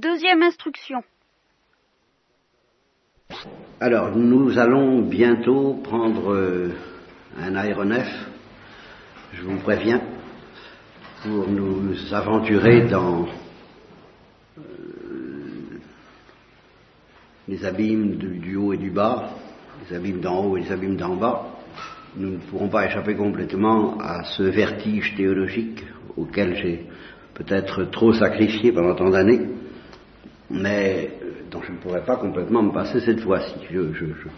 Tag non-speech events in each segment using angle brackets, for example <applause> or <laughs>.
Deuxième instruction. Alors, nous allons bientôt prendre euh, un aéronef, je vous préviens, pour nous aventurer dans euh, les abîmes du, du haut et du bas, les abîmes d'en haut et les abîmes d'en bas. Nous ne pourrons pas échapper complètement à ce vertige théologique auquel j'ai peut-être trop sacrifié pendant tant d'années, mais euh, dont je ne pourrais pas complètement me passer cette fois-ci. Je, je, je,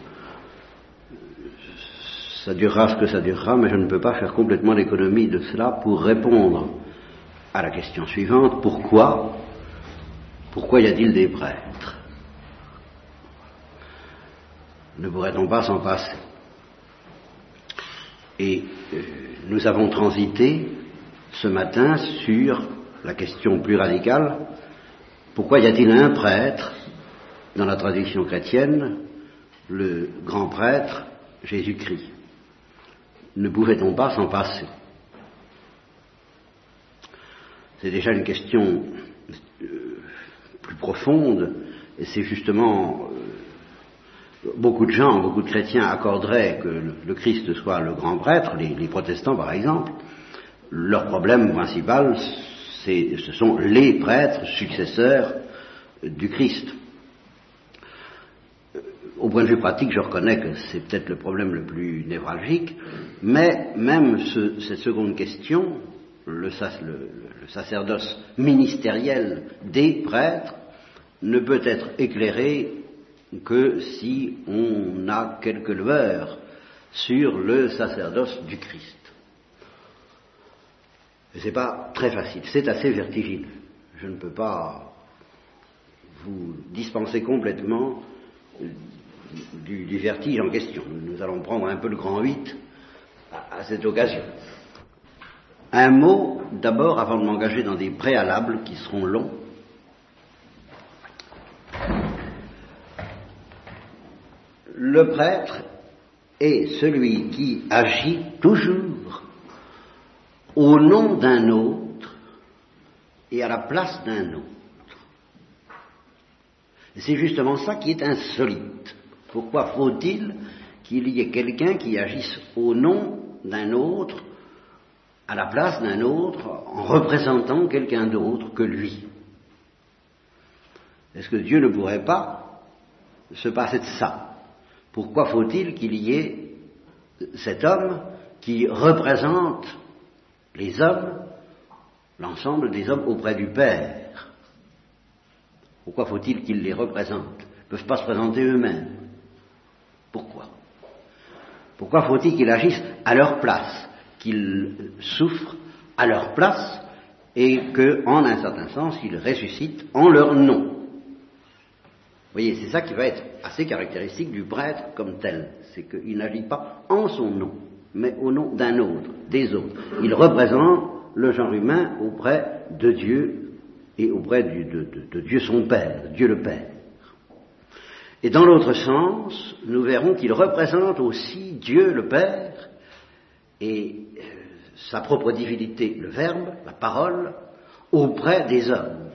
ça durera ce que ça durera, mais je ne peux pas faire complètement l'économie de cela pour répondre à la question suivante. Pourquoi Pourquoi y a-t-il des prêtres? Ne pourrait-on pas s'en passer? Et euh, nous avons transité ce matin sur la question plus radicale pourquoi y a-t-il un prêtre dans la tradition chrétienne, le grand prêtre Jésus-Christ Ne pouvait-on pas s'en passer? C'est déjà une question euh, plus profonde, et c'est justement euh, beaucoup de gens, beaucoup de chrétiens accorderaient que le, Christ soit le grand prêtre, les, protestants par exemple. Leur problème principal, ce sont les prêtres successeurs du Christ. Au point de vue pratique, je reconnais que c'est peut-être le problème le plus névralgique, mais même ce, cette seconde question, le, sacerdoce ministériel des prêtres, ne peut être éclairé que si on a quelques lueurs sur le sacerdoce du Christ. Ce n'est pas très facile, c'est assez vertigineux. Je ne peux pas vous dispenser complètement du, du, vertige en question. Nous allons prendre un peu le grand 8 à, à cette occasion. Un mot d'abord avant de m'engager dans des préalables qui seront longs. Le prêtre est celui qui agit toujours au nom d'un autre et à la place d'un autre. C'est justement ça qui est insolite. Pourquoi faut-il qu'il y ait quelqu'un qui agisse au nom d'un autre, à la place d'un autre, en représentant quelqu'un d'autre que lui? Est-ce que Dieu ne pourrait pas se passer de ça? Pourquoi faut-il qu'il y ait cet homme qui représente les hommes, l'ensemble des hommes auprès du Père. Pourquoi faut-il qu'ils les représentent Ils ne peuvent pas se présenter eux-mêmes? Pourquoi? Pourquoi faut-il qu'ils agissent à leur place, qu'ils souffrent à leur place et qu'en un certain sens, ils ressuscitent en leur nom? Vous voyez, c'est ça qui va être assez caractéristique du prêtre comme tel, c'est qu'il n'agit pas en son nom, mais au nom d'un autre, des autres. Il représente le genre humain auprès de Dieu et auprès de, Dieu son Père, Dieu le Père. Et dans l'autre sens, nous verrons qu'il représente aussi Dieu le Père et euh, sa propre divinité, le Verbe, la parole, auprès des hommes.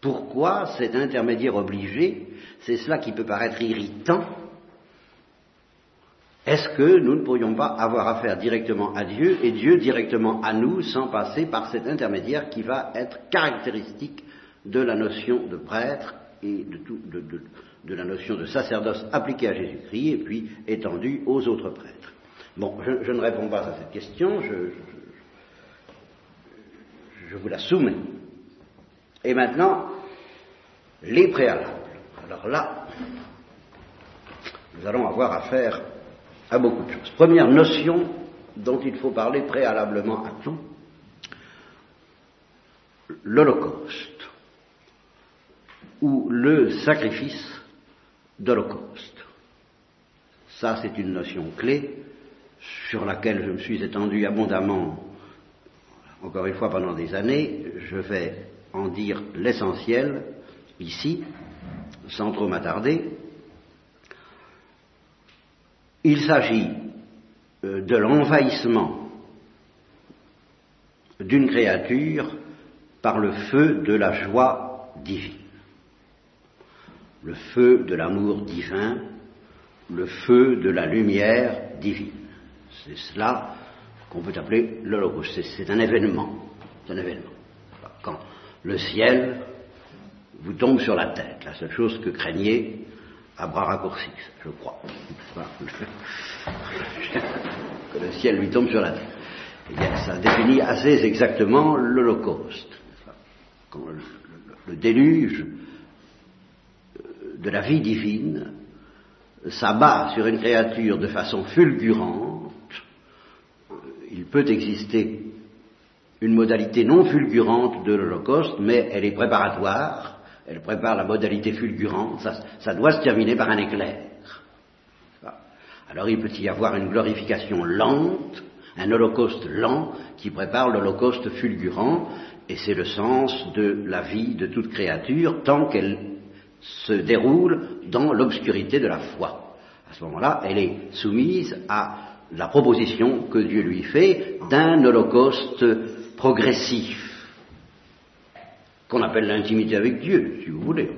Pourquoi cet intermédiaire obligé? C'est cela qui peut paraître irritant est-ce que nous ne pourrions pas avoir affaire directement à Dieu et Dieu directement à nous sans passer par cet intermédiaire qui va être caractéristique de la notion de prêtre et de, la notion de sacerdoce appliquée à Jésus-Christ et puis étendue aux autres prêtres? Bon, je, ne réponds pas à cette question, je, je, je vous la soumets. Et maintenant, les préalables. Alors là, nous allons avoir affaire à beaucoup de choses. Première notion dont il faut parler préalablement à tout, l'Holocauste, ou le sacrifice d'Holocauste. Ça, c'est une notion clé sur laquelle je me suis étendu abondamment, encore une fois, pendant des années. Je vais en dire l'essentiel ici, sans trop m'attarder. Il s'agit de l'envahissement d'une créature par le feu de la joie divine. Le feu de l'amour divin, le feu de la lumière divine. C'est cela qu'on peut appeler l'Holocauste. C'est un événement. C'est un événement. Quand le ciel vous tombe sur la tête, la seule chose que craignez à bras raccourcis, je crois. <laughs> que le ciel lui tombe sur la tête. Eh ça définit assez exactement l'Holocauste. Quand le, déluge de la vie divine s'abat sur une créature de façon fulgurante, il peut exister une modalité non fulgurante de l'Holocauste, mais elle est préparatoire, elle prépare la modalité fulgurante, ça, ça doit se terminer par un éclair. Alors il peut y avoir une glorification lente, un holocauste lent qui prépare l'holocauste fulgurant, et c'est le sens de la vie de toute créature tant qu'elle se déroule dans l'obscurité de la foi. À ce moment-là, elle est soumise à la proposition que Dieu lui fait d'un holocauste progressif, qu'on appelle l'intimité avec Dieu, si vous voulez.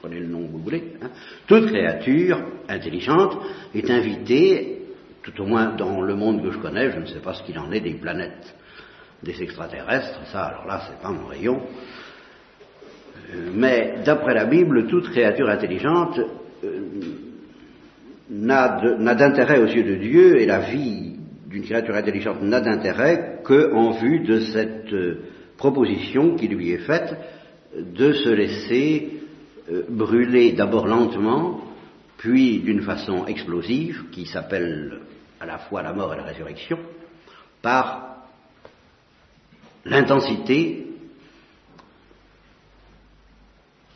Prenez le nom que vous voulez. Hein. Toute créature intelligente est invitée tout au moins dans le monde que je connais, je ne sais pas ce qu'il en est des planètes, des extraterrestres, ça alors là c'est pas mon rayon. Euh, mais d'après la Bible, toute créature intelligente euh, n'a d'intérêt aux yeux de Dieu et la vie d'une créature intelligente n'a d'intérêt qu'en vue de cette euh, proposition qui lui est faite de se laisser brûler d'abord lentement, puis d'une façon explosive, qui s'appelle à la fois la mort et la résurrection, par l'intensité,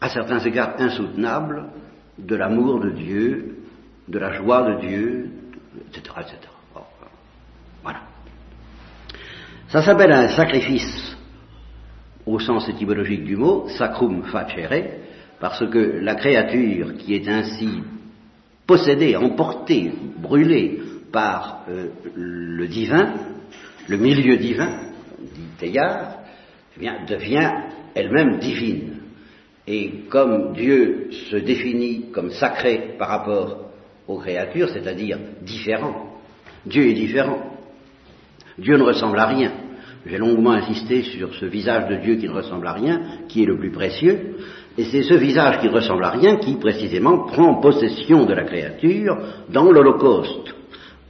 à certains égards insoutenable, de l'amour de Dieu, de la joie de Dieu, etc. etc. voilà. Ça s'appelle un sacrifice au sens étymologique du mot, sacrum facere, parce que la créature qui est ainsi possédée, emportée, brûlée par euh, le divin, le milieu divin, dit Teilhard, eh devient elle-même divine. Et comme Dieu se définit comme sacré par rapport aux créatures, c'est-à-dire différent, Dieu est différent. Dieu ne ressemble à rien. J'ai longuement insisté sur ce visage de Dieu qui ne ressemble à rien, qui est le plus précieux, et c'est ce visage qui ne ressemble à rien qui, précisément, prend possession de la créature dans l'Holocauste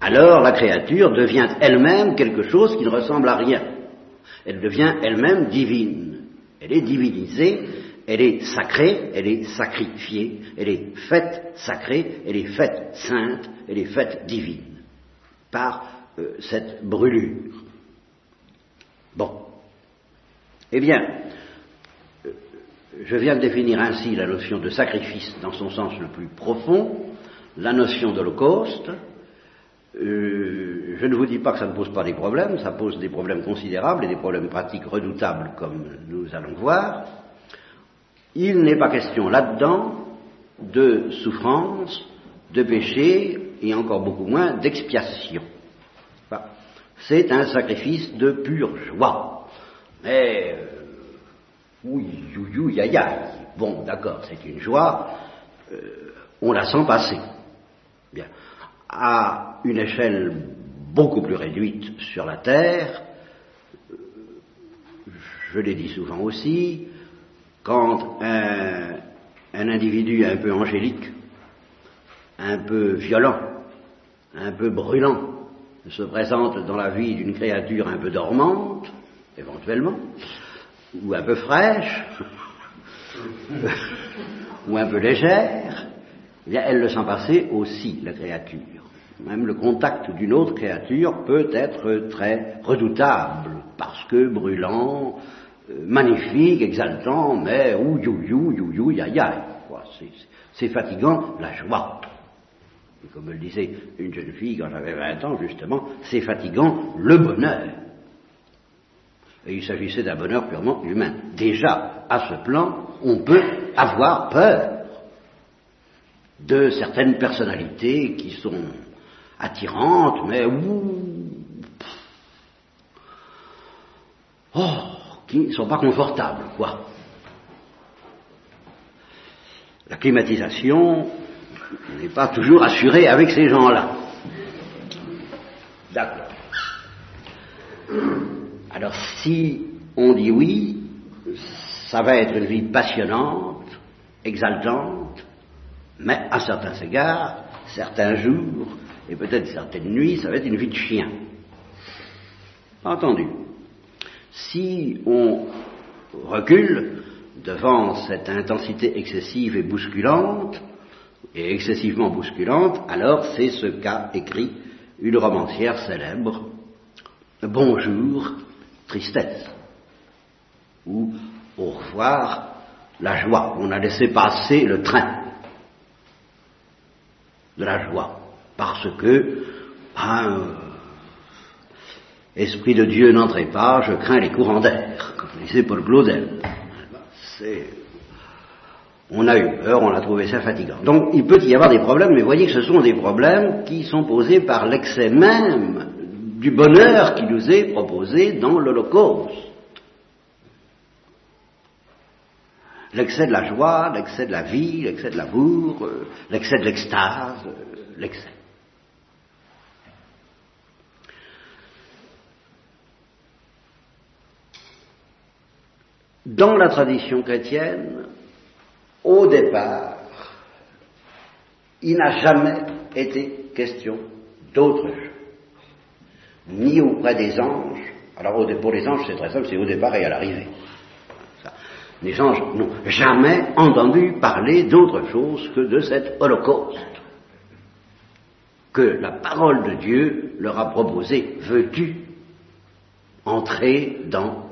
alors la créature devient elle-même quelque chose qui ne ressemble à rien. Elle devient elle-même divine. Elle est divinisée, elle est sacrée, elle est sacrifiée, elle est faite sacrée, elle est faite sainte, elle est faite divine par euh, cette brûlure. Bon. Eh bien, je viens de définir ainsi la notion de sacrifice dans son sens le plus profond, la notion d'holocauste, euh, je ne vous dis pas que ça ne pose pas des problèmes, ça pose des problèmes considérables et des problèmes pratiques redoutables comme nous allons voir. Il n'est pas question là-dedans de souffrance, de péché et encore beaucoup moins d'expiation. C'est un sacrifice de pure joie. Mais, euh, oui, you, ya. Bon, d'accord, c'est une joie, euh, on la sent passer. Bien à une échelle beaucoup plus réduite sur la Terre, je l'ai dit souvent aussi, quand un, individu un peu angélique, un peu violent, un peu brûlant, se présente dans la vie d'une créature un peu dormante, éventuellement, ou un peu fraîche, <laughs> ou un peu légère, eh elle le sent passer aussi, la créature. Même le contact d'une autre créature peut être très redoutable, parce que brûlant, euh, magnifique, exaltant, mais ou you you you you ya ya. C'est fatigant la joie. Comme le disait une jeune fille quand j'avais 20 ans, justement, c'est fatigant le bonheur. Et il s'agissait d'un bonheur purement humain. Déjà, à ce plan, on peut avoir peur de certaines personnalités qui sont attirantes, mais ouh, oh, qui ne sont pas confortables, quoi. La climatisation n'est pas toujours assurée avec ces gens-là. D'accord. Alors si on dit oui, ça va être une vie passionnante, exaltante, mais à certains égards, certains jours, et peut-être certaines nuits, ça va être une vie de chien. Entendu. Si on recule devant cette intensité excessive et bousculante, et excessivement bousculante, alors c'est ce qu'a écrit une romancière célèbre, Bonjour, tristesse, ou Au revoir, la joie. On a laissé passer le train de la joie, parce que, ben, Esprit de Dieu, n'entrez pas, je crains les courants d'air, comme disait Paul Claudel. On a eu peur, on a trouvé ça fatigant. Donc il peut y avoir des problèmes, mais voyez que ce sont des problèmes qui sont posés par l'excès même du bonheur qui nous est proposé dans l'Holocauste. L'excès de la joie, l'excès de la vie, l'excès de l'amour, euh, l'excès de l'extase, euh, l'excès. Dans la tradition chrétienne, au départ, il n'a jamais été question d'autre chose, ni auprès des anges. Alors pour les anges, c'est très simple, c'est au départ et à l'arrivée. Les anges n'ont jamais entendu parler d'autre chose que de cet holocauste que la parole de Dieu leur a proposé. Veux-tu entrer dans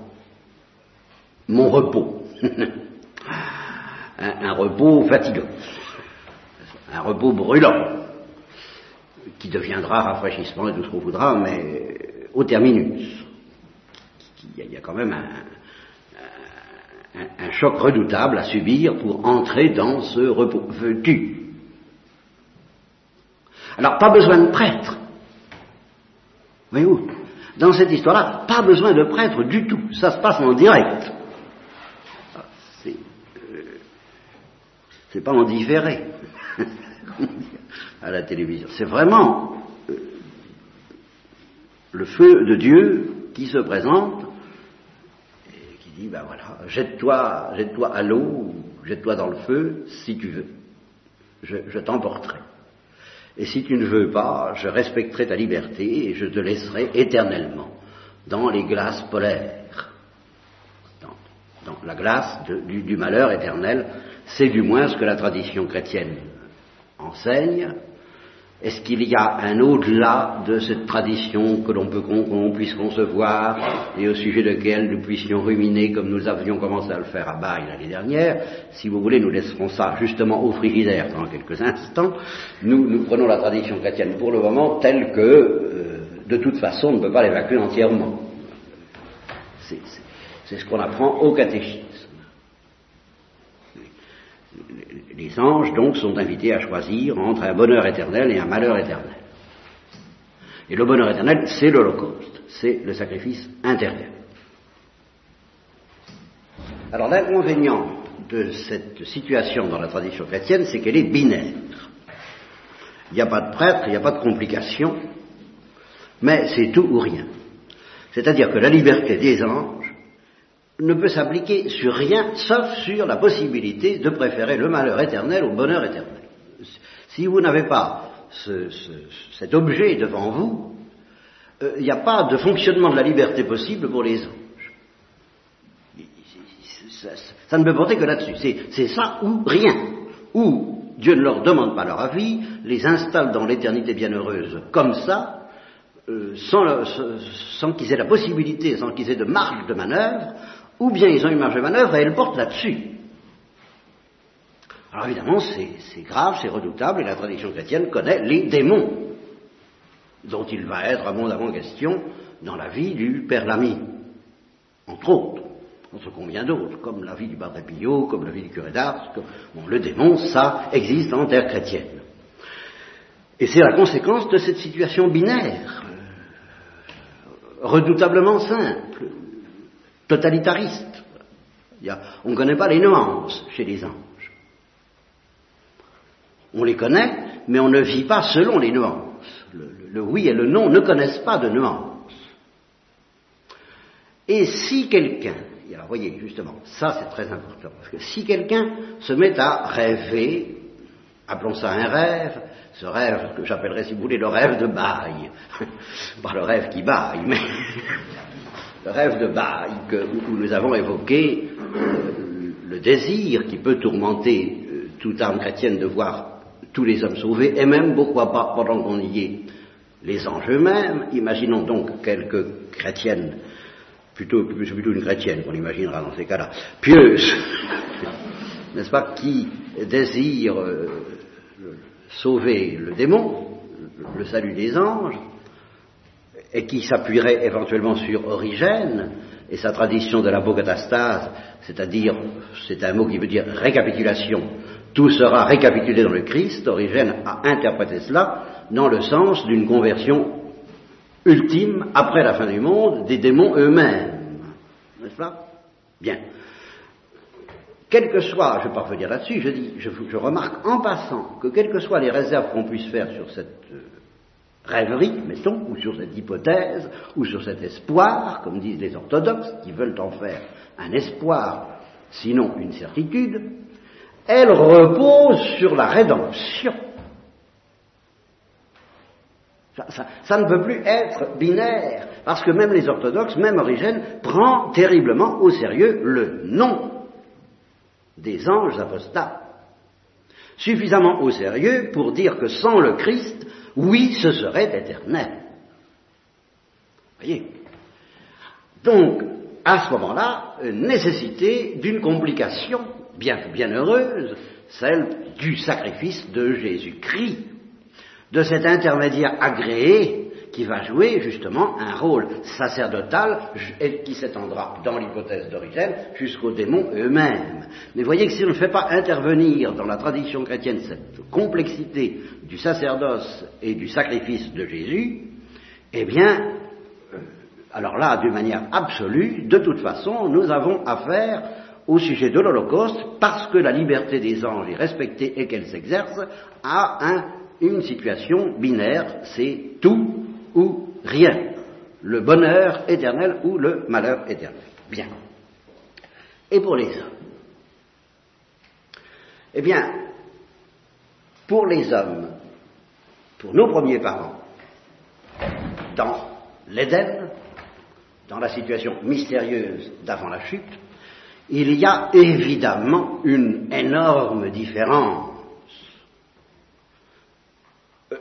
mon repos? <laughs> un, repos fatigant, un repos brûlant, qui deviendra rafraîchissement et tout ce qu'on voudra, mais au terminus. Il y, a quand même un, choc redoutable à subir pour entrer dans ce repos. Veux-tu Alors, pas besoin de prêtre. Voyez-vous Dans cette histoire-là, pas besoin de prêtre du tout. Ça se passe en direct. C'est pas en différé <laughs> à la télévision. C'est vraiment euh, le feu de Dieu qui se présente et qui dit, ben voilà, jette-toi, jette-toi à l'eau, jette-toi dans le feu si tu veux. Je, je t'emporterai. Et si tu ne veux pas, je respecterai ta liberté et je te laisserai éternellement dans les glaces polaires, dans, la glace du malheur éternel c'est du moins ce que la tradition chrétienne enseigne. Est-ce qu'il y a un au-delà de cette tradition que l'on peut puisse concevoir et au sujet de laquelle nous puissions ruminer comme nous avions commencé à le faire à Baille l'année dernière? Si vous voulez, nous laisserons ça justement au frigidaire dans quelques instants. Nous, nous prenons la tradition chrétienne pour le moment telle que, euh, de toute façon, on ne peut pas l'évacuer entièrement. C'est ce qu'on apprend au catéchisme les anges, donc, sont invités à choisir entre un bonheur éternel et un malheur éternel. Et le bonheur éternel, c'est l'Holocauste, c'est le sacrifice intérieur. Alors l'inconvénient de cette situation dans la tradition chrétienne, c'est qu'elle est binaire. Il n'y a pas de prêtre, il n'y a pas de complications, mais c'est tout ou rien. C'est-à-dire que la liberté des anges ne peut s'appliquer sur rien, sauf sur la possibilité de préférer le malheur éternel au bonheur éternel. Si vous n'avez pas cet objet devant vous, euh, il n'y a pas de fonctionnement de la liberté possible pour les anges. Ça, ne peut porter que là-dessus. C'est ça ou rien. Ou Dieu ne leur demande pas leur avis, les installe dans l'éternité bienheureuse comme ça, euh, sans, sans qu'ils aient la possibilité, sans qu'ils aient de marge de manœuvre, ou bien ils ont une marge de manœuvre et elle porte là-dessus. Alors évidemment, c'est grave, c'est redoutable, et la tradition chrétienne connaît les démons, dont il va être abondamment question dans la vie du Père Lamy, entre autres, entre combien d'autres, comme la vie du Padre Pio, comme la vie du curé d'Ars. Bon, le démon, ça existe en terre chrétienne. Et c'est la conséquence de cette situation binaire, euh, redoutablement simple, totalitariste. on ne connaît pas les nuances chez les anges. On les connaît, mais on ne vit pas selon les nuances. Le, oui et le non ne connaissent pas de nuances. Et si quelqu'un, alors voyez justement, ça c'est très important, parce que si quelqu'un se met à rêver, appelons ça un rêve, ce rêve que j'appellerais si vous voulez le rêve de bail, <laughs> pas le rêve qui baille, mais <laughs> le rêve de que, où nous avons évoqué euh, le désir qui peut tourmenter euh, toute âme chrétienne de voir tous les hommes sauvés, et même pourquoi pas pendant qu'on y est les anges eux-mêmes. Imaginons donc quelques chrétiennes, plutôt, plutôt une chrétienne qu'on imaginera dans ces cas-là, pieuses, <laughs> n'est-ce pas, qui désirent euh, sauver le démon, le salut des anges, et qui s'appuierait éventuellement sur Origène et sa tradition de l'apocatastase, c'est-à-dire, c'est un mot qui veut dire récapitulation, tout sera récapitulé dans le Christ, Origène a interprété cela dans le sens d'une conversion ultime, après la fin du monde, des démons eux-mêmes. N'est-ce pas? Bien. Quel que soit, je ne vais pas là-dessus, je, dis, je, remarque en passant que quelles que soient les réserves qu'on puisse faire sur cette euh, rêverie, mettons, ou sur cette hypothèse, ou sur cet espoir, comme disent les orthodoxes, qui veulent en faire un espoir, sinon une certitude, elle repose sur la rédemption. Ça, ne peut plus être binaire, parce que même les orthodoxes, même Origène, prend terriblement au sérieux le nom des anges apostats. Suffisamment au sérieux pour dire que sans le Christ, oui, ce serait éternel. Voyez Donc, à ce moment-là, nécessité d'une complication bien, bien heureuse, celle du sacrifice de Jésus-Christ, de cet intermédiaire agréé qui va jouer justement un rôle sacerdotal et qui s'étendra, dans l'hypothèse d'origine, jusqu'aux démons eux-mêmes. Mais voyez que si on ne fait pas intervenir dans la tradition chrétienne cette complexité du sacerdoce et du sacrifice de Jésus, eh bien, alors là, d'une manière absolue, de toute façon, nous avons affaire au sujet de l'Holocauste, parce que la liberté des anges est respectée et qu'elle s'exerce, à une situation binaire, c'est tout ou rien, le bonheur éternel ou le malheur éternel. Bien. Et pour les hommes? Eh bien, pour les hommes, pour nos premiers parents, dans l'Éden, dans la situation mystérieuse d'avant la chute, il y a évidemment une énorme différence, euh,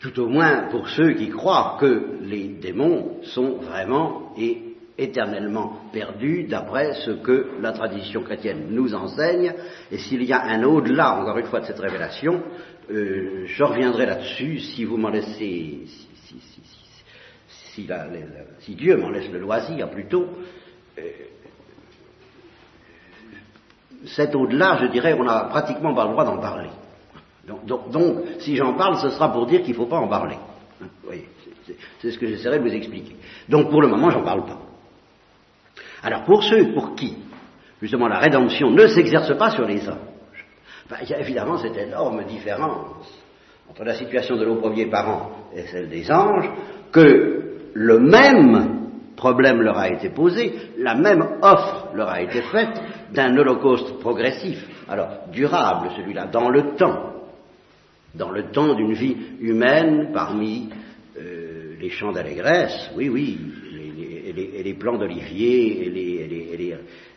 tout au moins pour ceux qui croient que les démons sont vraiment et éternellement perdus d'après ce que la tradition chrétienne nous enseigne. Et s'il y a un au-delà, encore une fois, de cette révélation, euh, je reviendrai là-dessus si vous m'en laissez, si, Dieu m'en laisse le loisir plutôt. Euh, cet au-delà, je dirais, on n'a pratiquement pas le droit d'en parler. Donc, si j'en parle, ce sera pour dire qu'il ne faut pas en parler. Hein, c'est ce que j'essaierai de vous expliquer. Donc, pour le moment, j'en parle pas. Alors, pour ceux pour qui, justement, la rédemption ne s'exerce pas sur les anges, ben, il y a évidemment cette énorme différence entre la situation de nos premiers parents et celle des anges, que le même problème leur a été posé, la même offre leur a été faite d'un holocauste progressif, alors durable celui-là, dans le temps, dans le temps d'une vie humaine parmi euh, les champs d'allégresse, oui, oui, et les, plants d'olivier, et les,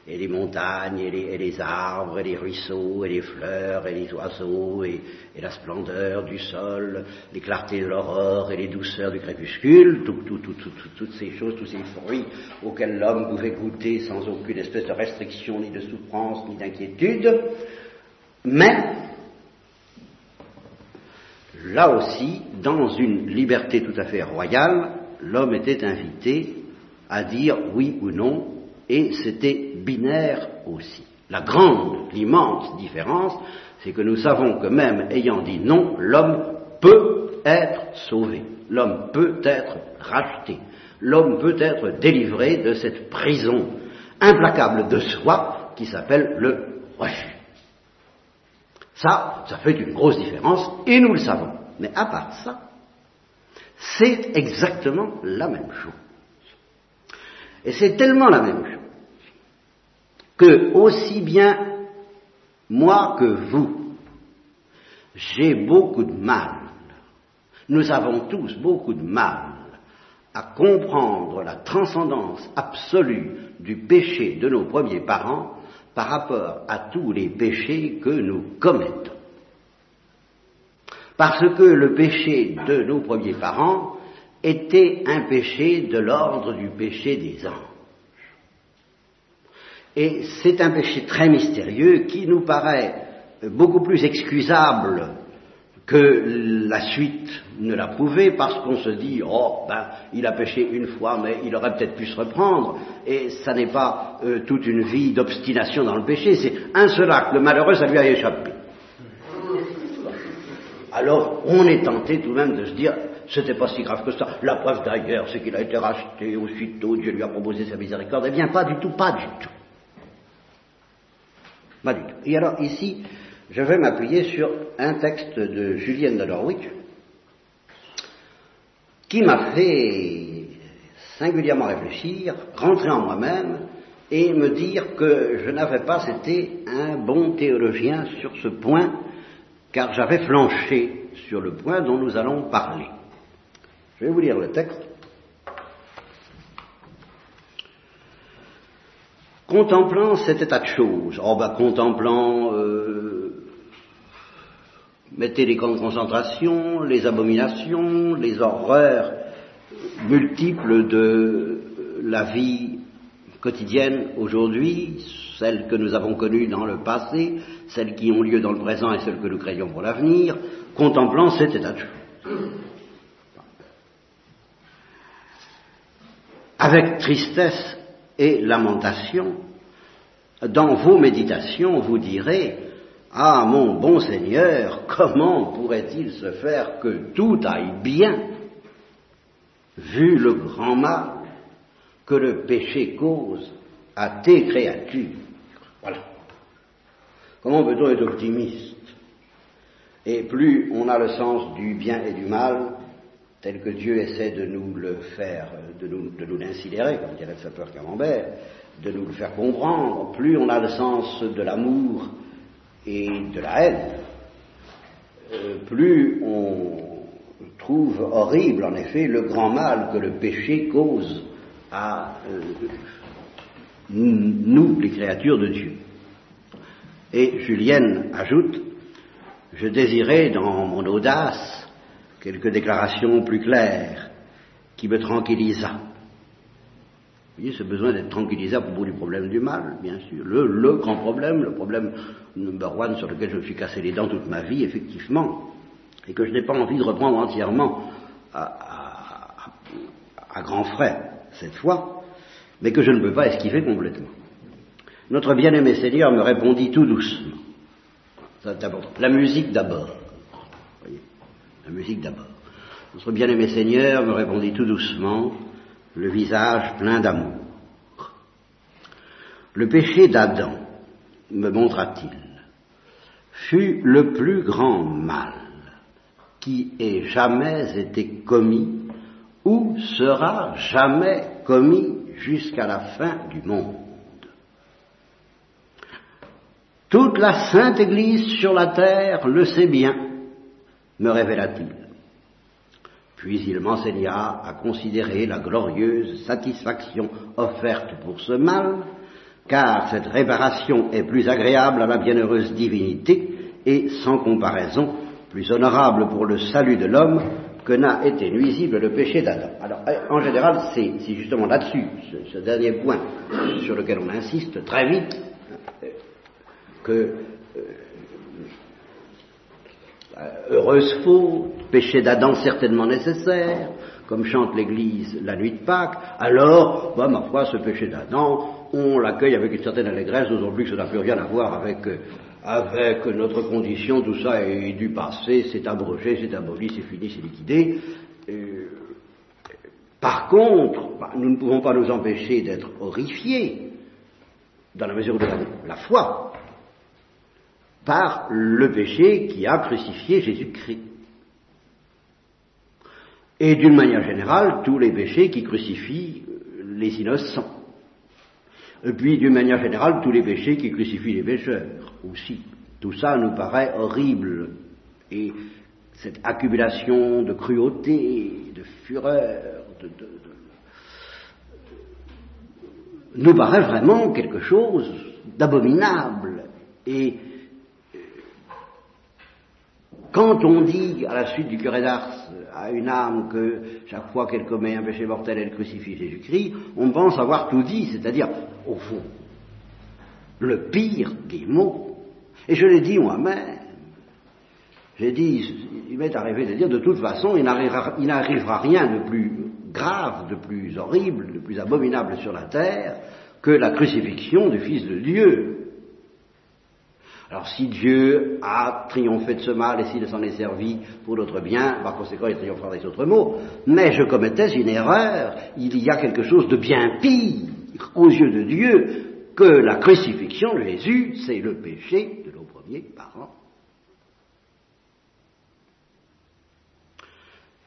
et les montagnes, et les, arbres, et les ruisseaux, et les fleurs, et les oiseaux, et, la splendeur du sol, les clartés de l'aurore, et les douceurs du crépuscule, toutes ces choses, tous ces fruits auxquels l'homme pouvait goûter sans aucune espèce de restriction, ni de souffrance, ni d'inquiétude. Mais, là aussi, dans une liberté tout à fait royale, l'homme était invité à dire oui ou non et c'était binaire aussi. La grande, l'immense différence, c'est que nous savons que même ayant dit non, l'homme peut être sauvé, l'homme peut être racheté, l'homme peut être délivré de cette prison implacable de soi qui s'appelle le refus. Ça, ça fait une grosse différence, et nous le savons. Mais à part ça, c'est exactement la même chose. Et c'est tellement la même chose que aussi bien moi que vous, j'ai beaucoup de mal, nous avons tous beaucoup de mal à comprendre la transcendance absolue du péché de nos premiers parents par rapport à tous les péchés que nous commettons. Parce que le péché de nos premiers parents était un péché de l'ordre du péché des anges. Et c'est un péché très mystérieux qui nous paraît beaucoup plus excusable que la suite ne l'a prouvé parce qu'on se dit oh ben il a péché une fois mais il aurait peut-être pu se reprendre. Et ça n'est pas euh, toute une vie d'obstination dans le péché. C'est un seul acte. Le malheureux ça lui a échappé. Alors on est tenté tout de même de se dire c'était pas si grave que ça. La preuve d'ailleurs c'est qu'il a été racheté aussitôt. Dieu lui a proposé sa miséricorde. Eh bien pas du tout pas du tout. Pas du tout. Et alors ici je vais m'appuyer sur un texte de Julienne de Norwich qui m'a fait singulièrement réfléchir, rentrer en moi-même et me dire que je n'avais pas été un bon théologien sur ce point, car j'avais flanché sur le point dont nous allons parler. Je vais vous lire le texte. Contemplant cet état de choses, oh ben contemplant euh, Mettez les camps de concentration, les abominations, les horreurs multiples de la vie quotidienne aujourd'hui, celles que nous avons connues dans le passé, celles qui ont lieu dans le présent et celles que nous craignons pour l'avenir, contemplant cet état de choses. Avec tristesse et lamentation, dans vos méditations, vous direz, ah mon bon Seigneur, comment pourrait-il se faire que tout aille bien, vu le grand mal que le péché cause à tes créatures? Voilà. Comment peut-on être optimiste? Et plus on a le sens du bien et du mal, tel que Dieu essaie de nous le faire, de nous, de nous comme dirait le sapeur Camembert, de nous le faire comprendre, plus on a le sens de l'amour et de la haine, euh, plus on trouve horrible, en effet, le grand mal que le péché cause à euh, nous, les créatures de Dieu. Et Julienne ajoute, je désirais dans mon audace quelques déclarations plus claires qui me ce besoin d'être tranquillisé à propos du problème du mal, bien sûr. Le, grand problème, le problème number one sur lequel je me suis cassé les dents toute ma vie, effectivement, et que je n'ai pas envie de reprendre entièrement à, à grands frais cette fois, mais que je ne peux pas esquiver complètement. Notre bien-aimé Seigneur me répondit tout doucement. La musique d'abord. La musique d'abord. Notre bien-aimé Seigneur me répondit tout doucement, le visage plein d'amour. Le péché d'Adam, me montra-t-il, fut le plus grand mal qui ait jamais été commis ou sera jamais commis jusqu'à la fin du monde. Toute la sainte Église sur la terre le sait bien, me révéla-t-il. Puis il m'enseigna à considérer la glorieuse satisfaction offerte pour ce mal, car cette réparation est plus agréable à la bienheureuse divinité et sans comparaison plus honorable pour le salut de l'homme que n'a été nuisible le péché d'Adam. Alors, euh, en général, c'est justement là-dessus, ce, dernier point sur lequel on insiste très vite, euh, que euh, heureuse faute, péché d'Adam certainement nécessaire, comme chante l'Église la nuit de Pâques, alors, bah, ma foi, ce péché d'Adam, on l'accueille avec une certaine allégresse, d'autant plus que ça n'a plus rien à voir avec, euh, avec notre condition, tout ça est du passé, c'est abrogé, c'est aboli, c'est fini, c'est liquidé. Euh, par contre, bah, nous ne pouvons pas nous empêcher d'être horrifiés, dans la mesure de la foi, par le péché qui a crucifié Jésus-Christ. Et d'une manière générale, tous les péchés qui crucifient les innocents. Et puis, d'une manière générale, tous les péchés qui crucifient les pécheurs aussi. Tout ça nous paraît horrible. Et cette accumulation de cruauté, de fureur, de, nous paraît vraiment quelque chose d'abominable. Et quand on dit à la suite du curé d'Ars à une âme que chaque fois qu'elle commet un péché mortel, elle crucifie Jésus-Christ, on pense avoir tout dit, c'est-à-dire, au fond, le pire des mots. Et je l'ai dit moi-même. J'ai dit, il m'est arrivé de dire, de toute façon, il n'arrivera rien de plus grave, de plus horrible, de plus abominable sur la terre que la crucifixion du Fils de Dieu. Alors si Dieu a triomphé de ce mal et s'il s'en est servi pour notre bien, par conséquent il triomphera des autres mots, mais je commettais une erreur, il y a quelque chose de bien pire aux yeux de Dieu que la crucifixion de Jésus, c'est le péché de nos premiers parents.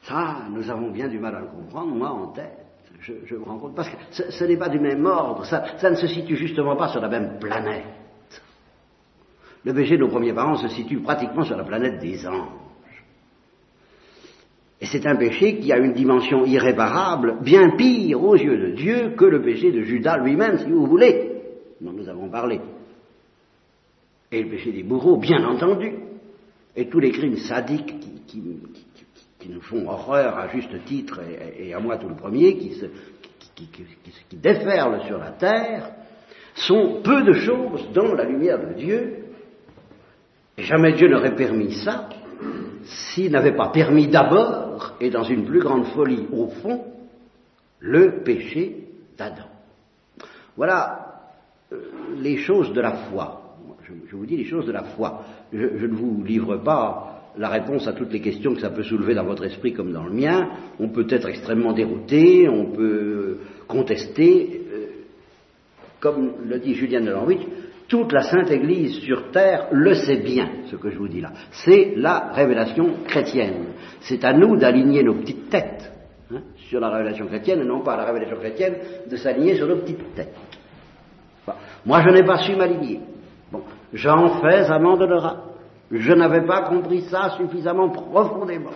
Ça, nous avons bien du mal à le comprendre, moi en tête. Je, me rends compte, parce que ce, n'est pas du même ordre, ça, ça ne se situe justement pas sur la même planète. Le péché de nos premiers parents se situe pratiquement sur la planète des anges. Et c'est un péché qui a une dimension irréparable, bien pire aux yeux de Dieu que le péché de Judas lui-même, si vous voulez, dont nous avons parlé. Et le péché des bourreaux, bien entendu. Et tous les crimes sadiques qui, nous font horreur à juste titre, et, à moi tout le premier, qui, qui déferlent sur la terre, sont peu de choses dans la lumière de Dieu, jamais Dieu n'aurait permis ça s'il n'avait pas permis d'abord, et dans une plus grande folie au fond, le péché d'Adam. Voilà euh, les choses de la foi. Je, vous dis les choses de la foi. Je, ne vous livre pas la réponse à toutes les questions que ça peut soulever dans votre esprit comme dans le mien. On peut être extrêmement dérouté, on peut contester. Euh, comme le dit Julien de Lanwich, toute la Sainte Église sur terre le sait bien, ce que je vous dis là. C'est la révélation chrétienne. C'est à nous d'aligner nos petites têtes hein, sur la révélation chrétienne et non pas à la révélation chrétienne de s'aligner sur nos petites têtes. Moi, je n'ai pas su m'aligner. Bon, j'en fais amende de. Je n'avais pas compris ça suffisamment profondément.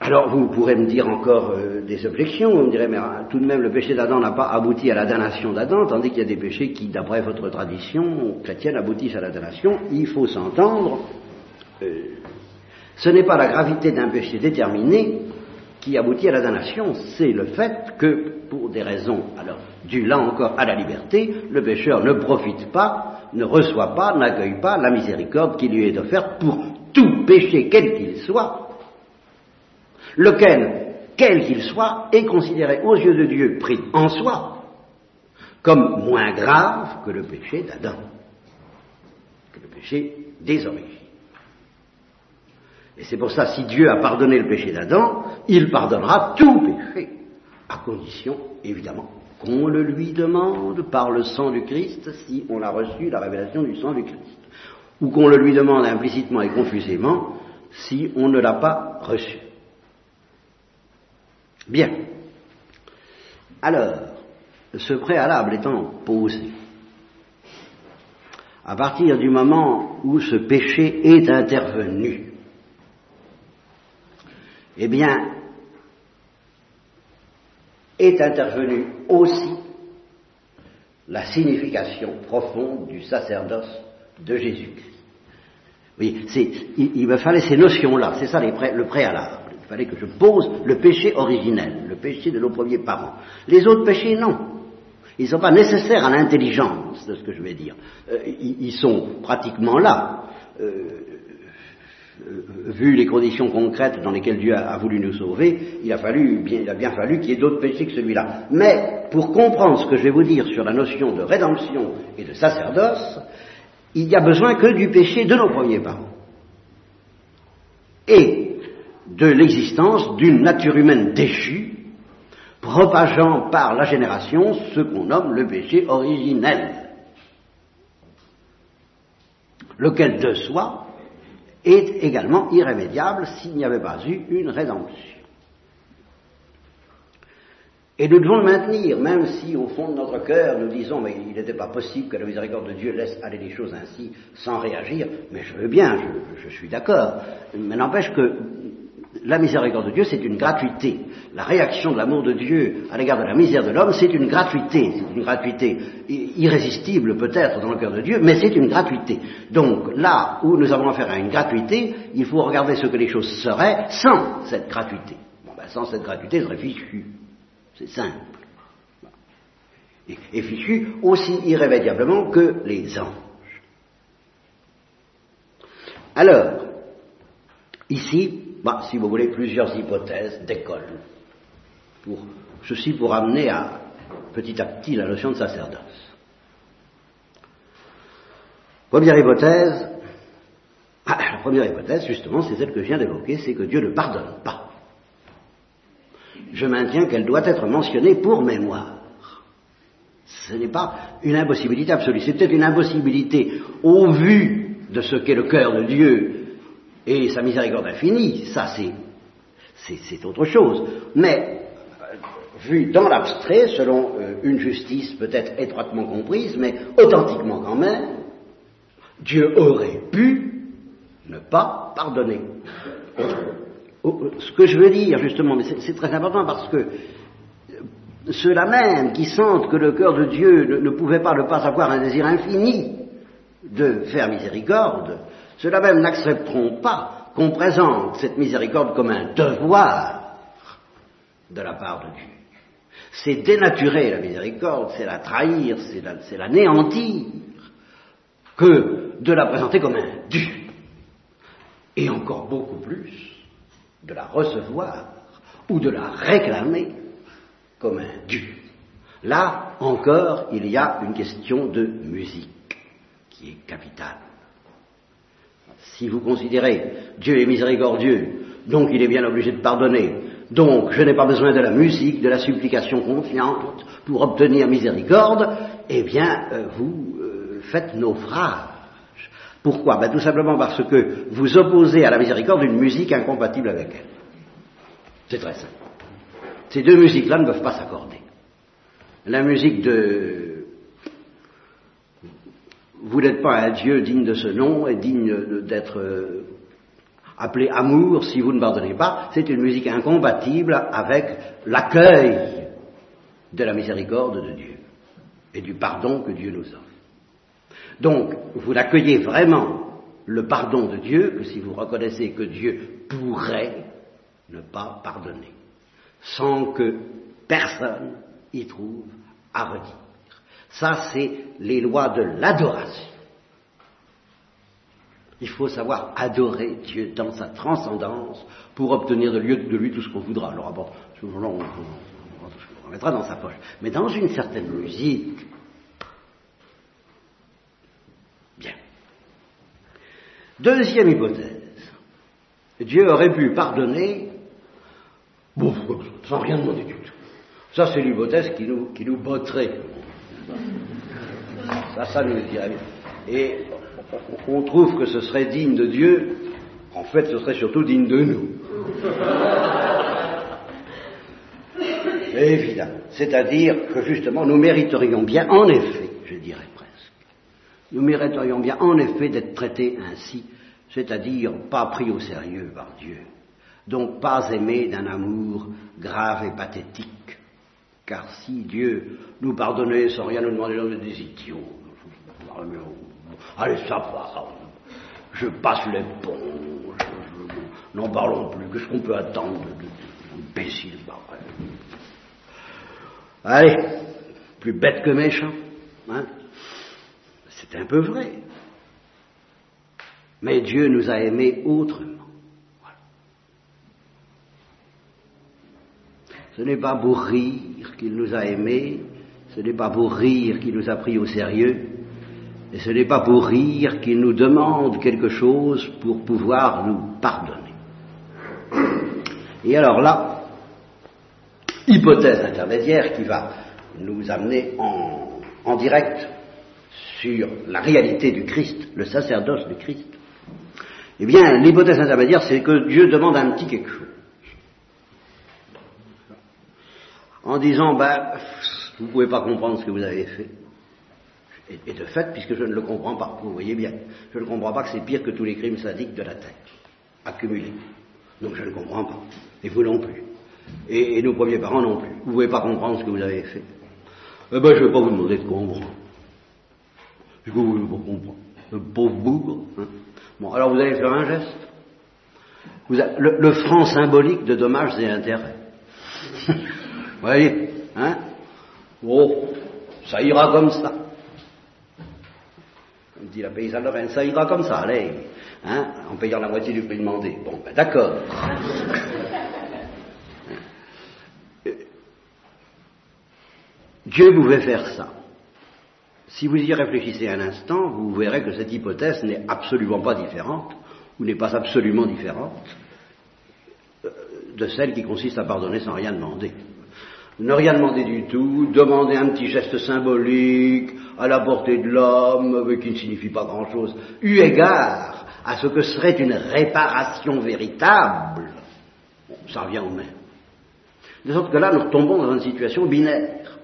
Alors vous pourrez me dire encore euh, des objections, vous me direz, mais ah, tout de même le péché d'Adam n'a pas abouti à la damnation d'Adam, tandis qu'il y a des péchés qui, d'après votre tradition chrétienne, aboutissent à la damnation. Il faut s'entendre, euh, ce n'est pas la gravité d'un péché déterminé qui aboutit à la damnation, c'est le fait que, pour des raisons, alors, dues là encore à la liberté, le pécheur ne profite pas, ne reçoit pas, n'accueille pas la miséricorde qui lui est offerte pour tout péché, quel qu'il soit, lequel, quel qu'il soit, est considéré aux yeux de Dieu pris en soi comme moins grave que le péché d'Adam, que le péché des origines. Et c'est pour ça, si Dieu a pardonné le péché d'Adam, il pardonnera tout péché, à condition, évidemment, qu'on le lui demande par le sang du Christ, si on a reçu la révélation du sang du Christ, ou qu'on le lui demande implicitement et confusément, si on ne l'a pas reçu. Bien. Alors, ce préalable étant posé, à partir du moment où ce péché est intervenu, eh bien, est intervenue aussi la signification profonde du sacerdoce de Jésus-Christ. Oui, il, il, me fallait ces notions-là, c'est ça le préalable. Il fallait que je pose le péché originel, le péché de nos premiers parents. Les autres péchés, non. Ils ne sont pas nécessaires à l'intelligence de ce que je vais dire. Euh, ils, sont pratiquement là. Euh, euh, vu les conditions concrètes dans lesquelles Dieu a, voulu nous sauver, il a, bien, il a bien fallu qu'il y ait d'autres péchés que celui-là. Mais pour comprendre ce que je vais vous dire sur la notion de rédemption et de sacerdoce, il n'y a besoin que du péché de nos premiers parents. Et de l'existence d'une nature humaine déchue propageant par la génération ce qu'on nomme le péché originel, lequel de soi est également irrémédiable s'il n'y avait pas eu une rédemption. Et nous devons le maintenir, même si au fond de notre cœur nous disons mais il n'était pas possible que la miséricorde de Dieu laisse aller les choses ainsi sans réagir, mais je veux bien, je, je suis d'accord. Mais n'empêche que la miséricorde de Dieu, c'est une gratuité. La réaction de l'amour de Dieu à l'égard de la misère de l'homme, c'est une gratuité. C'est une gratuité irrésistible peut-être dans le cœur de Dieu, mais c'est une gratuité. Donc là où nous avons affaire à une gratuité, il faut regarder ce que les choses seraient sans cette gratuité. Bon, ben, sans cette gratuité, ce serait fichu. C'est simple. Et, et fichu aussi irrémédiablement que les anges. Alors, ici, bah, si vous voulez, plusieurs hypothèses d'école. Pour, ceci pour amener à, petit à petit la notion de sacerdoce. Première hypothèse, <clears throat> la première hypothèse, justement, c'est celle que je viens d'évoquer, c'est que Dieu ne pardonne pas. Je maintiens qu'elle doit être mentionnée pour mémoire. Ce n'est pas une impossibilité absolue, c'est peut-être une impossibilité au vu de ce qu'est le cœur de Dieu et sa miséricorde infinie, ça c'est, autre chose. Mais, vu dans l'abstrait, selon euh, une justice peut-être étroitement comprise, mais authentiquement quand même, Dieu aurait pu ne pas pardonner. Ce que je veux dire, justement, mais c'est très important parce que ceux-là même qui sentent que le cœur de Dieu ne, ne pouvait pas ne pas avoir un désir infini de faire miséricorde, ceux-là même n'accepteront pas qu'on présente cette miséricorde comme un devoir de la part de Dieu. C'est dénaturer la miséricorde, c'est la trahir, c'est la, néantir, que de la présenter comme un dû. Et encore beaucoup plus de la recevoir ou de la réclamer comme un dû. Là encore, il y a une question de musique qui est capitale. Si vous considérez Dieu est miséricordieux, donc il est bien obligé de pardonner, donc je n'ai pas besoin de la musique, de la supplication confiante pour obtenir miséricorde, eh bien euh, vous euh, faites naufrage. Pourquoi? Ben, Tout simplement parce que vous opposez à la miséricorde une musique incompatible avec elle. C'est très simple. Ces deux musiques-là ne peuvent pas s'accorder. La musique de vous n'êtes pas un Dieu digne de ce nom et digne d'être euh, appelé amour si vous ne pardonnez pas. C'est une musique incompatible avec l'accueil de la miséricorde de Dieu et du pardon que Dieu nous offre. Donc, vous n'accueillez vraiment le pardon de Dieu que si vous reconnaissez que Dieu pourrait ne pas pardonner, sans que personne y trouve à redire. Ça, c'est les lois de l'adoration. Il faut savoir adorer Dieu dans sa transcendance pour obtenir de lui, de lui tout ce qu'on voudra. Alors, bon, on, on, mettra dans sa poche. Mais dans une certaine musique, bien. Deuxième hypothèse. Dieu aurait pu pardonner, bon, sans rien demander du tout. Ça, c'est l'hypothèse qui nous, qui nous botterait. Ça, ça nous dirait. Et on trouve que ce serait digne de Dieu, en fait, ce serait surtout digne de nous. Évidemment. C'est-à-dire que justement, nous mériterions bien, en effet, je dirais presque, nous mériterions bien, en effet, d'être traités ainsi, c'est-à-dire pas pris au sérieux par Dieu, donc pas aimés d'un amour grave et pathétique, car si Dieu nous pardonnait sans rien nous demander, on est des idiots. Allez, ça va. Je passe les ponts. N'en parlons plus. Qu'est-ce qu'on peut attendre d'imbéciles Allez, plus bête que méchant. Hein C'est un peu vrai. Mais Dieu nous a aimés autrement. Ce n'est pas pour rire qu'il nous a aimés, ce n'est pas pour rire qu'il nous a pris au sérieux, et ce n'est pas pour rire qu'il nous demande quelque chose pour pouvoir nous pardonner. Et alors là, hypothèse intermédiaire qui va nous amener en, en direct sur la réalité du Christ, le sacerdoce du Christ. Eh bien, l'hypothèse intermédiaire, c'est que Dieu demande un petit quelque chose. En disant, ben, vous ne pouvez pas comprendre ce que vous avez fait. Et, de fait, puisque je ne le comprends pas, vous voyez bien, je ne comprends pas que c'est pire que tous les crimes sadiques de la terre, accumulés. Donc je ne comprends pas. Et vous non plus. Et, nos premiers parents non plus. Vous ne pouvez pas comprendre ce que vous avez fait. Eh ben, je ne vais pas vous demander de comprendre. Je ne vous pas comprendre? Le pauvre bougre. Hein. Bon, alors vous allez faire un geste. Vous le, franc symbolique de dommages et intérêts. <laughs> voyez, hein? Oh, ça ira comme ça. Comme dit la paysanne Lorraine, ça ira comme ça, allez, hein, en payant la moitié du prix demandé. Bon, ben d'accord. <laughs> Dieu pouvait faire ça. Si vous y réfléchissez un instant, vous verrez que cette hypothèse n'est absolument pas différente, ou n'est pas absolument différente, euh, de celle qui consiste à pardonner sans rien demander. Ne rien demander du tout, demander un petit geste symbolique à la portée de l'homme, mais qui ne signifie pas grand-chose, eu égard à ce que serait une réparation véritable, ça revient au même. De sorte que là, nous tombons dans une situation binaire.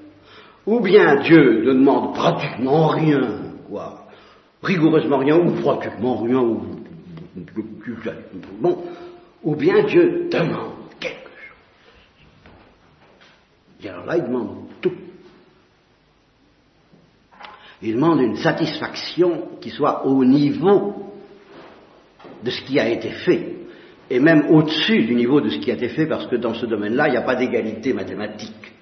Ou bien Dieu ne demande pratiquement rien, quoi, rigoureusement rien, ou pratiquement rien, ou, bon, ou bien Dieu demande quelque chose. Et alors là, il demande tout. Il demande une satisfaction qui soit au niveau de ce qui a été fait, et même au-dessus du niveau de ce qui a été fait, parce que dans ce domaine-là, il n'y a pas d'égalité mathématique.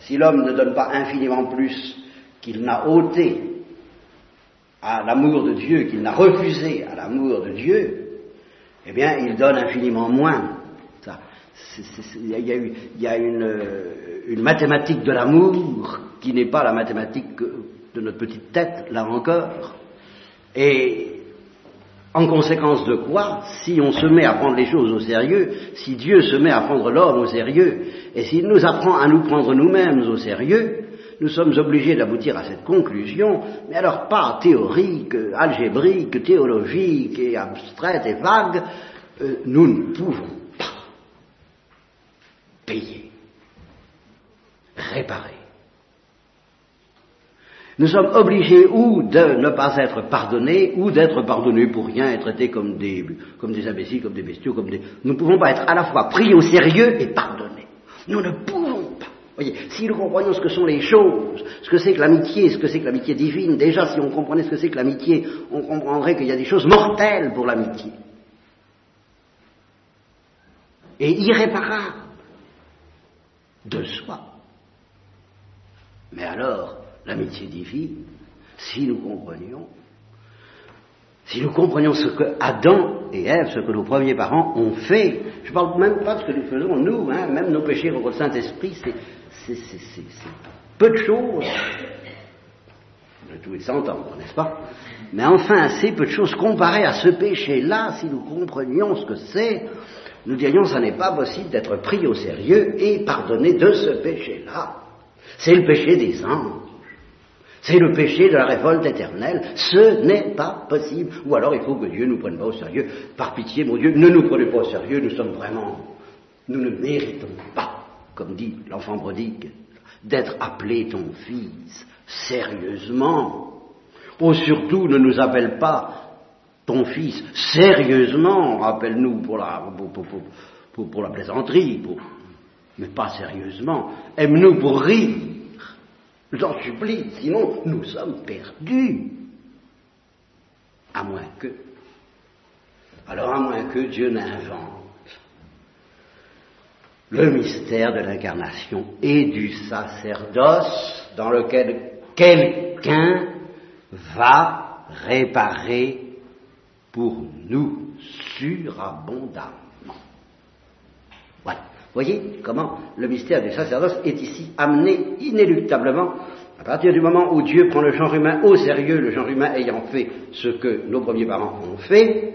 Si l'homme ne donne pas infiniment plus qu'il n'a ôté à l'amour de Dieu, qu'il n'a refusé à l'amour de Dieu, eh bien, il donne infiniment moins. Il y a, une, mathématique de l'amour qui n'est pas la mathématique de notre petite tête, là encore. Et en conséquence de quoi, si on se met à prendre les choses au sérieux, si Dieu se met à prendre l'homme au sérieux, et s'il nous apprend à nous prendre nous-mêmes au sérieux, nous sommes obligés d'aboutir à cette conclusion, mais alors pas théorique, algébrique, théologique et abstraite et vague, euh, nous ne pouvons pas payer, réparer nous sommes obligés ou de ne pas être pardonnés, ou d'être pardonnés pour rien et traités comme des, comme des imbéciles, comme des bestiaux, comme des... Nous ne pouvons pas être à la fois pris au sérieux et pardonnés. Nous ne pouvons pas. Voyez, si nous comprenions ce que sont les choses, ce que c'est que l'amitié, ce que c'est que l'amitié divine, déjà si on comprenait ce que c'est que l'amitié, on comprendrait qu'il y a des choses mortelles pour l'amitié. Et irréparables de soi. Mais alors, l'amitié divine, si nous comprenions, si nous comprenions ce que Adam et Ève, ce que nos premiers parents ont fait, je ne parle même pas de ce que nous faisons nous, hein, même nos péchés contre le Saint-Esprit, c'est peu de choses. De tout et s'entendre, n'est-ce pas? Mais enfin, c'est peu de choses comparées à ce péché-là, si nous comprenions ce que c'est, nous dirions ça n'est pas possible d'être pris au sérieux et pardonné de ce péché-là. C'est le péché des anges. C'est le péché de la révolte éternelle. Ce n'est pas possible. Ou alors il faut que Dieu nous prenne pas au sérieux. Par pitié, mon Dieu, ne nous prenez pas au sérieux. Nous sommes vraiment, nous ne méritons pas, comme dit l'enfant prodigue, d'être appelé ton fils sérieusement. Oh, surtout, ne nous appelle pas ton fils sérieusement. Rappelle-nous pour la, pour, pour la plaisanterie, mais pas sérieusement. Aime-nous pour rire. J'en supplie, sinon nous sommes perdus. À moins que. Alors à moins que Dieu n'invente le mystère de l'incarnation et du sacerdoce dans lequel quelqu'un va réparer pour nous surabondamment. Voilà. Voyez comment le mystère du sacerdoce est ici amené inéluctablement à partir du moment où Dieu prend le genre humain au sérieux, le genre humain ayant fait ce que nos premiers parents ont fait,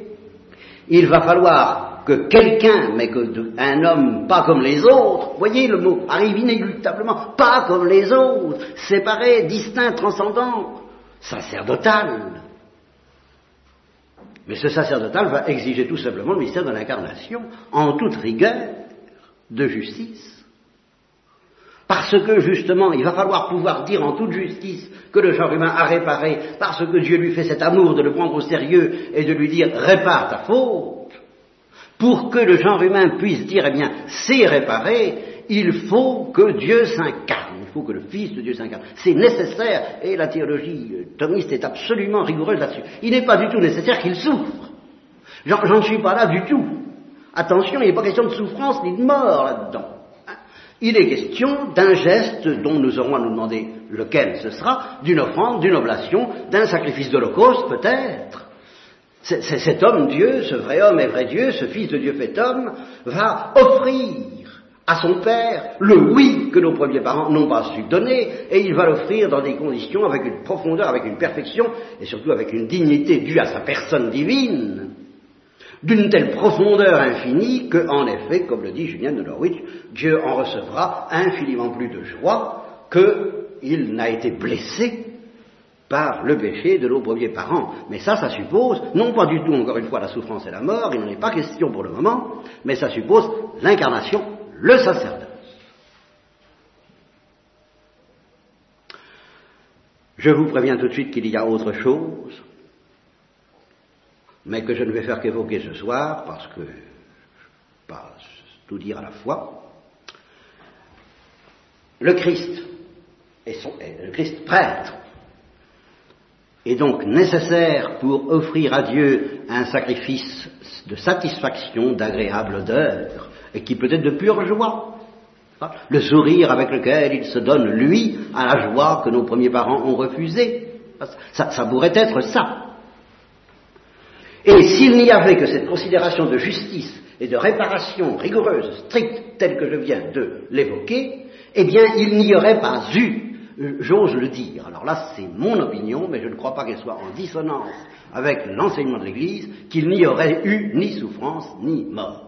il va falloir que quelqu'un, mais que un homme pas comme les autres, voyez le mot arrive inéluctablement, pas comme les autres, séparé, distinct, transcendant, sacerdotal. Mais ce sacerdotal va exiger tout simplement le mystère de l'incarnation en toute rigueur de justice. Parce que justement, il va falloir pouvoir dire en toute justice que le genre humain a réparé, parce que Dieu lui fait cet amour de le prendre au sérieux et de lui dire répare ta faute. Pour que le genre humain puisse dire, eh bien, c'est réparé, il faut que Dieu s'incarne, il faut que le Fils de Dieu s'incarne. C'est nécessaire, et la théologie thomiste est absolument rigoureuse là-dessus. Il n'est pas du tout nécessaire qu'il souffre. J'en suis pas là du tout. Attention, il n'est pas question de souffrance ni de mort là-dedans. Il est question d'un geste dont nous aurons à nous demander lequel ce sera, d'une offrande, d'une oblation, d'un sacrifice d'Holocauste peut-être. Cet homme Dieu, ce vrai homme et vrai Dieu, ce Fils de Dieu fait homme, va offrir à son Père le oui que nos premiers parents n'ont pas su donner, et il va l'offrir dans des conditions avec une profondeur, avec une perfection, et surtout avec une dignité due à sa personne divine, d'une telle profondeur infinie que, en effet, comme le dit Julien de Norwich, Dieu en recevra infiniment plus de joie qu'il n'a été blessé par le péché de nos premiers parents. Mais ça, ça suppose, non pas du tout, encore une fois, la souffrance et la mort, il n'en est pas question pour le moment, mais ça suppose l'incarnation, le sacerdoce. Je vous préviens tout de suite qu'il y a autre chose, mais que je ne vais faire qu'évoquer ce soir, parce que je ne peux pas tout dire à la fois. Le Christ, et son, le Christ prêtre, est donc nécessaire pour offrir à Dieu un sacrifice de satisfaction, d'agréable odeur, et qui peut être de pure joie. Le sourire avec lequel il se donne, lui, à la joie que nos premiers parents ont refusée. Ça pourrait être ça. Et s'il n'y avait que cette considération de justice et de réparation rigoureuse, stricte, telle que je viens de l'évoquer, eh bien, il n'y aurait pas eu, j'ose le dire, alors là c'est mon opinion, mais je ne crois pas qu'elle soit en dissonance avec l'enseignement de l'Église, qu'il n'y aurait eu ni souffrance ni mort.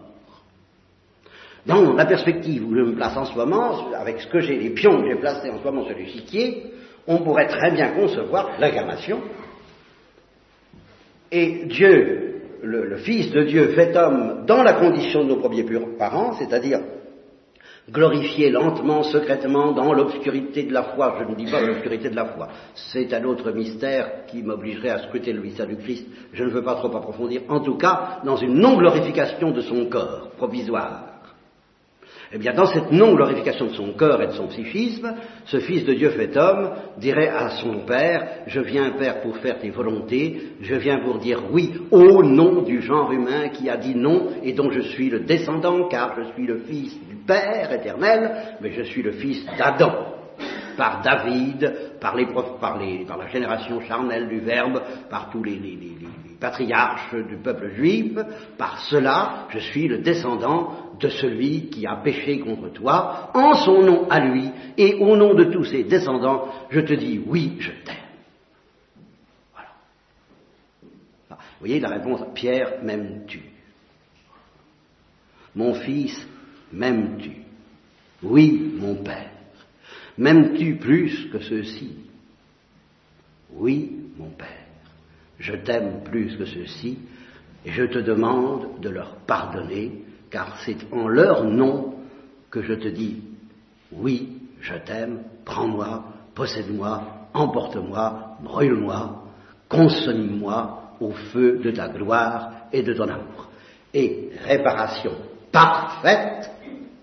Dans la perspective où je me place en ce moment, avec ce que j'ai, les pions que j'ai placés en ce moment sur l'échiquier, on pourrait très bien concevoir l'incarnation et Dieu, le, Fils de Dieu, fait homme dans la condition de nos premiers parents, c'est-à-dire glorifié lentement, secrètement, dans l'obscurité de la foi. Je ne dis pas l'obscurité de la foi. C'est un autre mystère qui m'obligerait à scruter le mystère du Christ. Je ne veux pas trop approfondir. En tout cas, dans une non-glorification de son corps provisoire. Eh bien, dans cette non-glorification de son corps et de son psychisme, ce Fils de Dieu fait homme dirait à son Père, je viens, Père, pour faire tes volontés, je viens pour dire oui au nom du genre humain qui a dit non et dont je suis le descendant, car je suis le Fils du Père éternel, mais je suis le Fils d'Adam par David, par, les, par, par, la génération charnelle du Verbe, par tous les, les, patriarches du peuple juif, par cela je suis le descendant de celui qui a péché contre toi, en son nom à lui, et au nom de tous ses descendants, je te dis oui, je t'aime. Voilà. Vous voyez la réponse, Pierre, m'aimes-tu? Mon fils, m'aimes-tu? Oui, mon Père. M'aimes-tu plus que ceux-ci? Oui, mon Père. Je t'aime plus que ceux-ci, et je te demande de leur pardonner car c'est en leur nom que je te dis, oui, je t'aime, prends-moi, possède-moi, emporte-moi, brûle-moi, consomme-moi au feu de ta gloire et de ton amour. Et réparation parfaite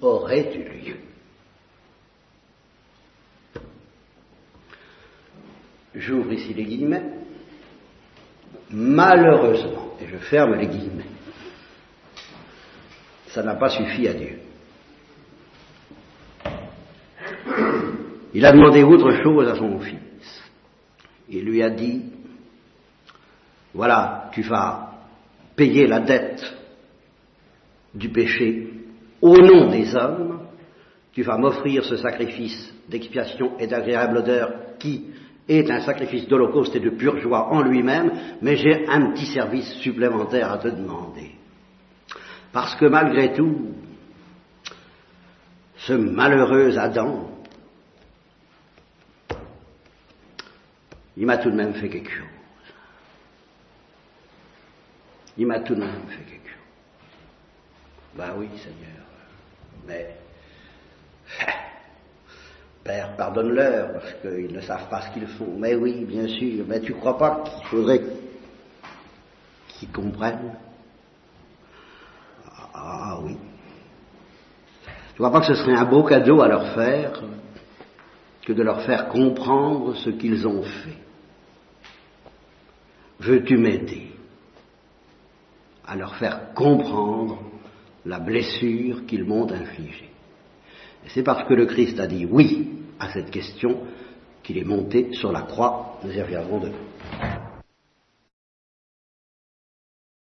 aurait eu lieu. J'ouvre ici les guillemets. Malheureusement, et je ferme les guillemets, ça n'a pas suffi à Dieu. Il a demandé autre chose à son fils. Il lui a dit, voilà, tu vas payer la dette du péché au nom des hommes, tu vas m'offrir ce sacrifice d'expiation et d'agréable odeur qui est un sacrifice d'holocauste et de pure joie en lui-même, mais j'ai un petit service supplémentaire à te demander. Parce que malgré tout, ce malheureux Adam, il m'a tout de même fait quelque chose. Il m'a tout de même fait quelque chose. Ben oui, Seigneur. Mais, <laughs> Père, pardonne-leur, parce qu'ils ne savent pas ce qu'ils font. Mais oui, bien sûr. Mais tu crois pas qu'il faudrait qu'ils comprennent? Ah, ah oui. Tu crois pas que ce serait un beau cadeau à leur faire que de leur faire comprendre ce qu'ils ont fait? Veux-tu m'aider à leur faire comprendre la blessure qu'ils m'ont infligée? C'est parce que le Christ a dit oui à cette question qu'il est monté sur la croix. Nous y reviendrons demain.